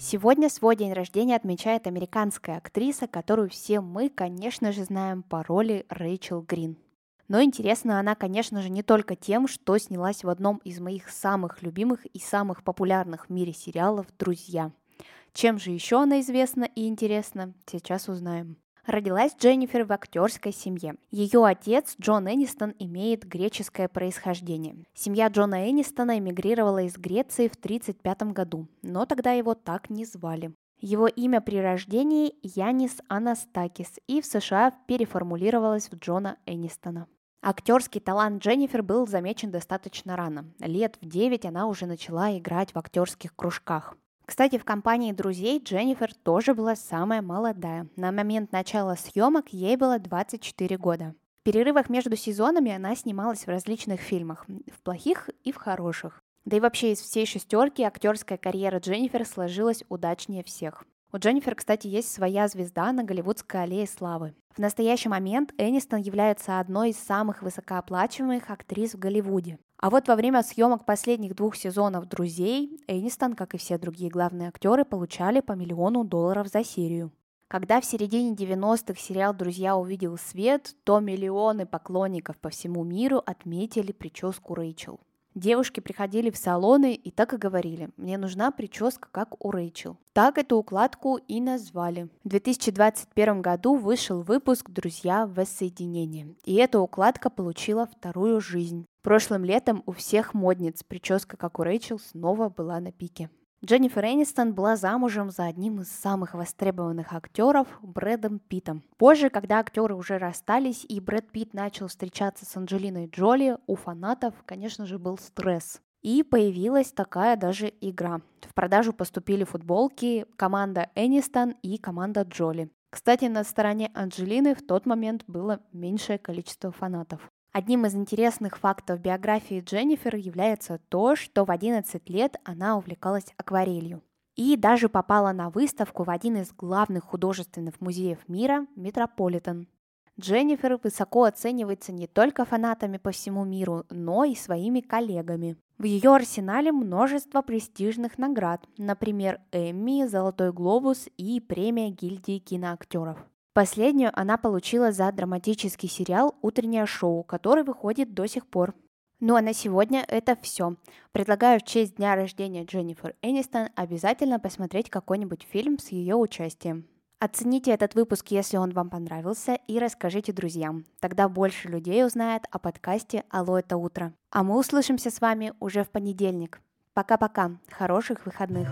Сегодня свой день рождения отмечает американская актриса, которую все мы, конечно же, знаем по роли Рэйчел Грин. Но интересна она, конечно же, не только тем, что снялась в одном из моих самых любимых и самых популярных в мире сериалов «Друзья». Чем же еще она известна и интересна, сейчас узнаем. Родилась Дженнифер в актерской семье. Ее отец Джон Энистон имеет греческое происхождение. Семья Джона Энистона эмигрировала из Греции в 1935 году, но тогда его так не звали. Его имя при рождении Янис Анастакис и в США переформулировалось в Джона Энистона. Актерский талант Дженнифер был замечен достаточно рано. Лет в 9 она уже начала играть в актерских кружках. Кстати, в компании друзей Дженнифер тоже была самая молодая. На момент начала съемок ей было 24 года. В перерывах между сезонами она снималась в различных фильмах, в плохих и в хороших. Да и вообще из всей шестерки актерская карьера Дженнифер сложилась удачнее всех. У Дженнифер, кстати, есть своя звезда на Голливудской аллее славы. В настоящий момент Энистон является одной из самых высокооплачиваемых актрис в Голливуде. А вот во время съемок последних двух сезонов «Друзей» Энистон, как и все другие главные актеры, получали по миллиону долларов за серию. Когда в середине 90-х сериал «Друзья» увидел свет, то миллионы поклонников по всему миру отметили прическу Рэйчел. Девушки приходили в салоны и так и говорили, мне нужна прическа, как у Рэйчел. Так эту укладку и назвали. В 2021 году вышел выпуск «Друзья. Воссоединение», и эта укладка получила вторую жизнь. Прошлым летом у всех модниц прическа, как у Рэйчел, снова была на пике. Дженнифер Энистон была замужем за одним из самых востребованных актеров Брэдом Питтом. Позже, когда актеры уже расстались и Брэд Питт начал встречаться с Анджелиной Джоли, у фанатов, конечно же, был стресс. И появилась такая даже игра. В продажу поступили футболки команда Энистон и команда Джоли. Кстати, на стороне Анджелины в тот момент было меньшее количество фанатов. Одним из интересных фактов биографии Дженнифер является то, что в 11 лет она увлекалась акварелью и даже попала на выставку в один из главных художественных музеев мира – Метрополитен. Дженнифер высоко оценивается не только фанатами по всему миру, но и своими коллегами. В ее арсенале множество престижных наград, например, Эмми, Золотой глобус и премия гильдии киноактеров. Последнюю она получила за драматический сериал «Утреннее шоу», который выходит до сих пор. Ну а на сегодня это все. Предлагаю в честь дня рождения Дженнифер Энистон обязательно посмотреть какой-нибудь фильм с ее участием. Оцените этот выпуск, если он вам понравился, и расскажите друзьям. Тогда больше людей узнает о подкасте «Алло, это утро». А мы услышимся с вами уже в понедельник. Пока-пока. Хороших выходных.